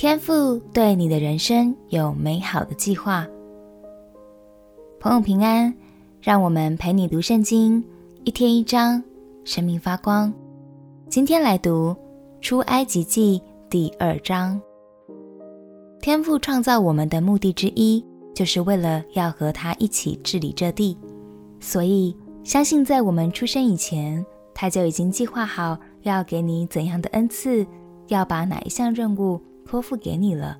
天赋对你的人生有美好的计划。朋友平安，让我们陪你读圣经，一天一章，生命发光。今天来读出埃及记第二章。天赋创造我们的目的之一，就是为了要和他一起治理这地，所以相信在我们出生以前，他就已经计划好要给你怎样的恩赐，要把哪一项任务托付给你了，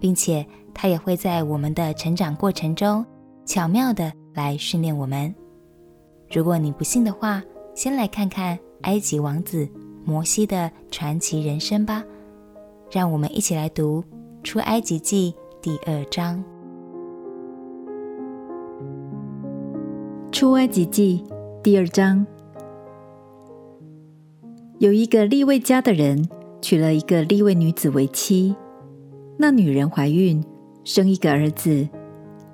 并且他也会在我们的成长过程中巧妙的来训练我们。如果你不信的话，先来看看埃及王子摩西的传奇人生吧。让我们一起来读出埃及记第二章。出埃及记第二章。有一个利未家的人娶了一个利未女子为妻，那女人怀孕，生一个儿子，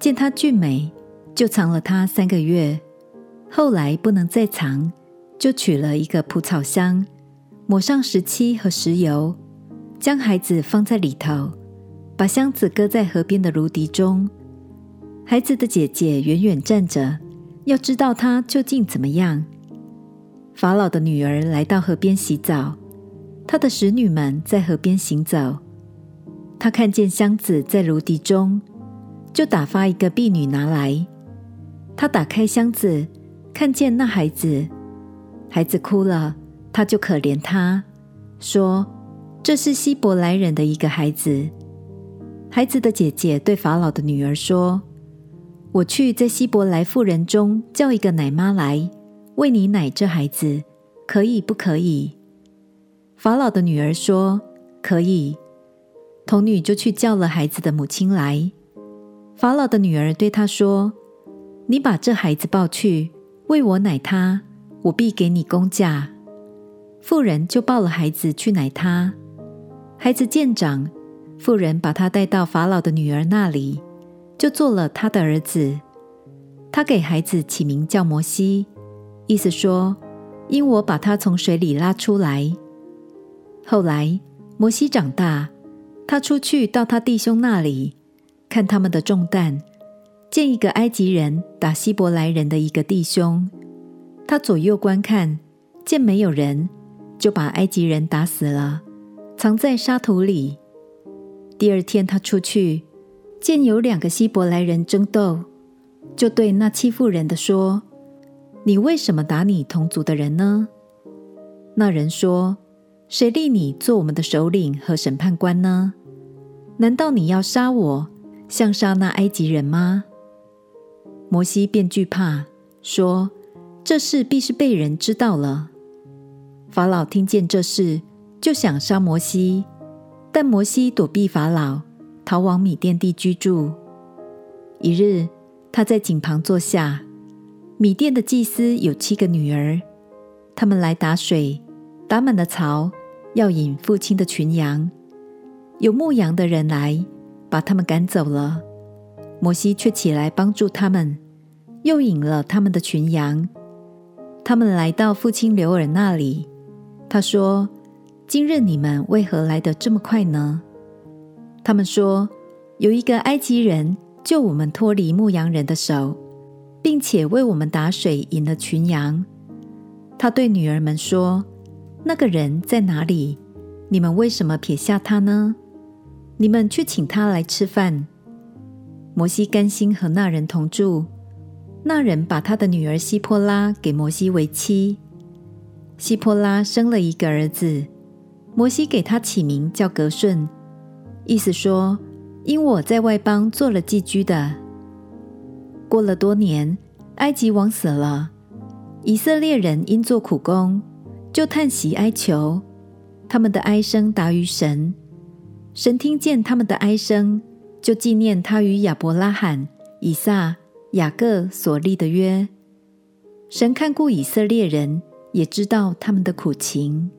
见她俊美，就藏了她三个月。后来不能再藏，就取了一个蒲草箱，抹上石漆和石油，将孩子放在里头，把箱子搁在河边的芦荻中。孩子的姐姐远远站着，要知道他究竟怎么样。法老的女儿来到河边洗澡，他的使女们在河边行走。她看见箱子在芦荻中，就打发一个婢女拿来。她打开箱子，看见那孩子，孩子哭了，她就可怜他，说：“这是希伯来人的一个孩子。”孩子的姐姐对法老的女儿说：“我去在希伯来妇人中叫一个奶妈来。”喂你奶这孩子可以不可以？法老的女儿说：“可以。”童女就去叫了孩子的母亲来。法老的女儿对她说：“你把这孩子抱去，喂我奶他，我必给你工价。”妇人就抱了孩子去奶他。孩子渐长，妇人把他带到法老的女儿那里，就做了他的儿子。他给孩子起名叫摩西。意思说，因我把他从水里拉出来。后来摩西长大，他出去到他弟兄那里，看他们的重担，见一个埃及人打希伯来人的一个弟兄，他左右观看，见没有人，就把埃及人打死了，藏在沙土里。第二天他出去，见有两个希伯来人争斗，就对那欺负人的说。你为什么打你同族的人呢？那人说：“谁立你做我们的首领和审判官呢？难道你要杀我，像杀那埃及人吗？”摩西便惧怕，说：“这事必是被人知道了。”法老听见这事，就想杀摩西，但摩西躲避法老，逃往米甸地居住。一日，他在井旁坐下。米甸的祭司有七个女儿，他们来打水，打满了槽，要引父亲的群羊。有牧羊的人来，把他们赶走了。摩西却起来帮助他们，又引了他们的群羊。他们来到父亲流珥那里，他说：“今日你们为何来得这么快呢？”他们说：“有一个埃及人救我们脱离牧羊人的手。”并且为我们打水，引了群羊。他对女儿们说：“那个人在哪里？你们为什么撇下他呢？你们去请他来吃饭。”摩西甘心和那人同住。那人把他的女儿希波拉给摩西为妻。希波拉生了一个儿子，摩西给他起名叫革顺，意思说：“因我在外邦做了寄居的。”过了多年，埃及王死了，以色列人因做苦工，就叹息哀求，他们的哀声达于神。神听见他们的哀声，就纪念他与亚伯拉罕、以撒、雅各所立的约。神看顾以色列人，也知道他们的苦情。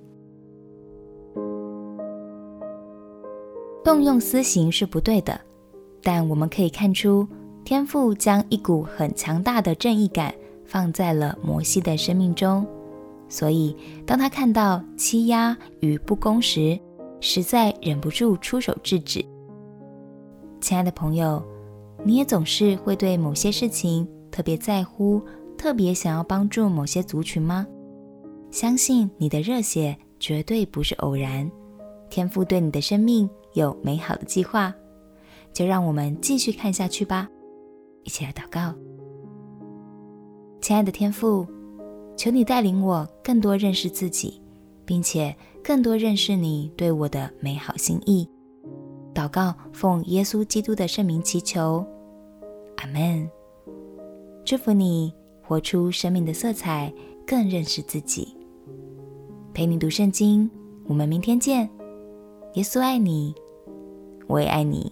动用私刑是不对的，但我们可以看出。天父将一股很强大的正义感放在了摩西的生命中，所以当他看到欺压与不公时，实在忍不住出手制止。亲爱的朋友，你也总是会对某些事情特别在乎，特别想要帮助某些族群吗？相信你的热血绝对不是偶然，天赋对你的生命有美好的计划。就让我们继续看下去吧，一起来祷告。亲爱的天父，求你带领我更多认识自己，并且更多认识你对我的美好心意。祷告奉耶稣基督的圣名祈求，阿门。祝福你活出生命的色彩，更认识自己。陪你读圣经，我们明天见。耶稣爱你，我也爱你。